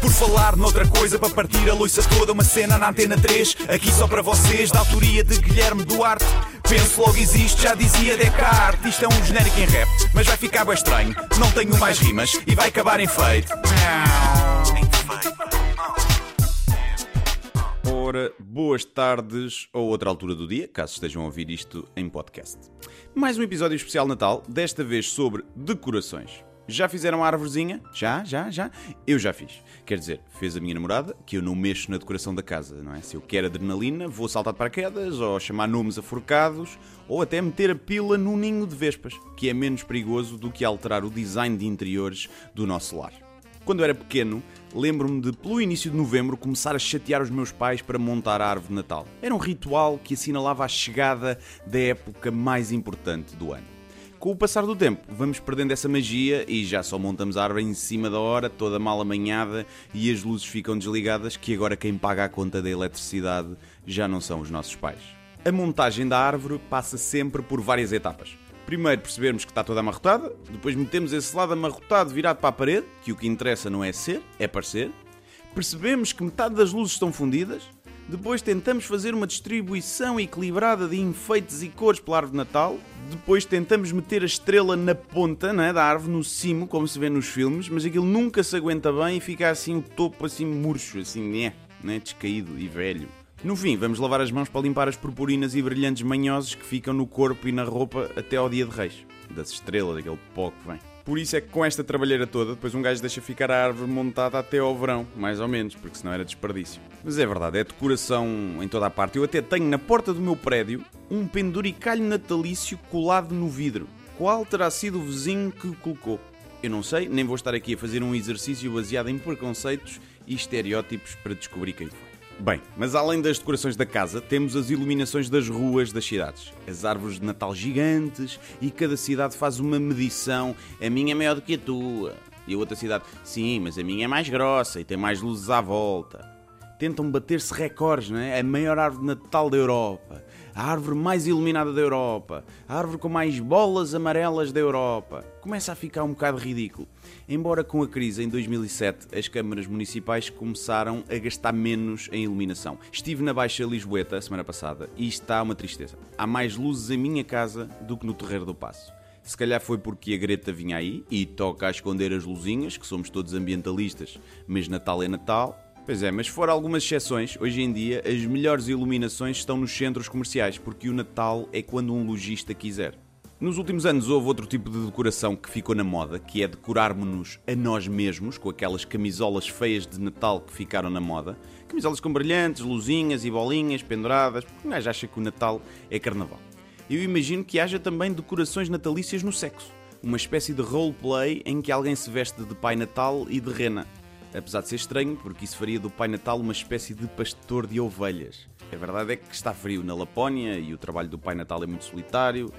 Por falar noutra coisa, para partir a loiça toda, uma cena na antena 3, aqui só para vocês, da autoria de Guilherme Duarte. Penso logo existe, já dizia Descartes. Isto é um genérico em rap, mas vai ficar bem estranho. Não tenho mais rimas e vai acabar em feito. Ora, boas tardes ou outra altura do dia, caso estejam a ouvir isto em podcast. Mais um episódio especial Natal, desta vez sobre decorações. Já fizeram a árvorezinha? Já, já, já? Eu já fiz. Quer dizer, fez a minha namorada, que eu não mexo na decoração da casa, não é? Se eu quero adrenalina, vou saltar de paraquedas, ou chamar nomes aforcados, ou até meter a pila no ninho de vespas, que é menos perigoso do que alterar o design de interiores do nosso lar. Quando eu era pequeno, lembro-me de, pelo início de novembro, começar a chatear os meus pais para montar a árvore de Natal. Era um ritual que assinalava a chegada da época mais importante do ano. Com o passar do tempo, vamos perdendo essa magia e já só montamos a árvore em cima da hora, toda mal amanhada e as luzes ficam desligadas, que agora quem paga a conta da eletricidade já não são os nossos pais. A montagem da árvore passa sempre por várias etapas. Primeiro percebermos que está toda amarrotada, depois metemos esse lado amarrotado virado para a parede, que o que interessa não é ser, é parecer. Percebemos que metade das luzes estão fundidas, depois tentamos fazer uma distribuição equilibrada de enfeites e cores pela árvore de Natal. Depois tentamos meter a estrela na ponta né, da árvore, no cimo, como se vê nos filmes, mas aquilo nunca se aguenta bem e fica assim o topo assim murcho, assim, né, né, descaído e velho. No fim, vamos lavar as mãos para limpar as purpurinas e brilhantes manhosos que ficam no corpo e na roupa até ao dia de reis. Das estrelas, daquele pó que vem. Por isso é que com esta trabalheira toda, depois um gajo deixa ficar a árvore montada até ao verão, mais ou menos, porque senão era desperdício. Mas é verdade, é decoração em toda a parte. Eu até tenho na porta do meu prédio um penduricalho natalício colado no vidro. Qual terá sido o vizinho que o colocou? Eu não sei, nem vou estar aqui a fazer um exercício baseado em preconceitos e estereótipos para descobrir quem foi. Bem, mas além das decorações da casa, temos as iluminações das ruas das cidades. As árvores de Natal gigantes e cada cidade faz uma medição. A minha é maior do que a tua. E a outra cidade, sim, mas a minha é mais grossa e tem mais luzes à volta. Tentam bater-se recordes, não é? A maior árvore de Natal da Europa a árvore mais iluminada da Europa, a árvore com mais bolas amarelas da Europa. Começa a ficar um bocado ridículo. Embora com a crise em 2007 as câmaras municipais começaram a gastar menos em iluminação. Estive na Baixa Lisboeta semana passada e está uma tristeza. Há mais luzes em minha casa do que no Terreiro do Passo. Se calhar foi porque a Greta vinha aí e toca a esconder as luzinhas, que somos todos ambientalistas, mas Natal é Natal Pois é, mas fora algumas exceções, hoje em dia as melhores iluminações estão nos centros comerciais, porque o Natal é quando um lojista quiser. Nos últimos anos houve outro tipo de decoração que ficou na moda, que é decorarmos-nos a nós mesmos, com aquelas camisolas feias de Natal que ficaram na moda. Camisolas com brilhantes, luzinhas e bolinhas penduradas, porque um gajo acha que o Natal é carnaval. Eu imagino que haja também decorações natalícias no sexo. Uma espécie de roleplay em que alguém se veste de Pai Natal e de Rena apesar de ser estranho, porque isso faria do Pai Natal uma espécie de pastor de ovelhas. A verdade é que está frio na Lapónia e o trabalho do Pai Natal é muito solitário.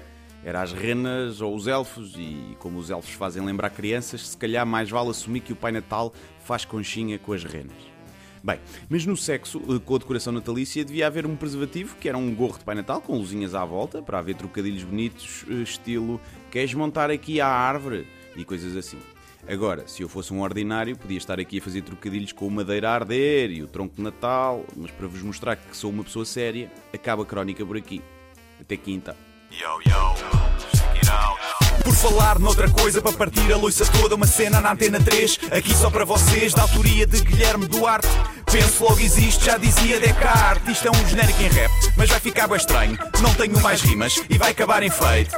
Era as renas ou os elfos, e como os elfos fazem lembrar crianças, se calhar mais vale assumir que o Pai Natal faz conchinha com as renas. Bem, mas no sexo, eh, com a decoração natalícia, devia haver um preservativo que era um gorro de Pai Natal com luzinhas à volta para haver trocadilhos bonitos, eh, estilo queres montar aqui a árvore e coisas assim. Agora, se eu fosse um ordinário, podia estar aqui a fazer trocadilhos com o madeira a arder e o tronco de Natal, mas para vos mostrar que sou uma pessoa séria, acaba a crónica por aqui. Até quinta. Yo, yo, por falar noutra coisa, para partir a loiça toda, uma cena na antena 3, aqui só para vocês, da autoria de Guilherme Duarte. Penso logo existe, já dizia Descartes. Isto é um genérico em rap, mas vai ficar bem estranho. Não tenho mais rimas e vai acabar em feito.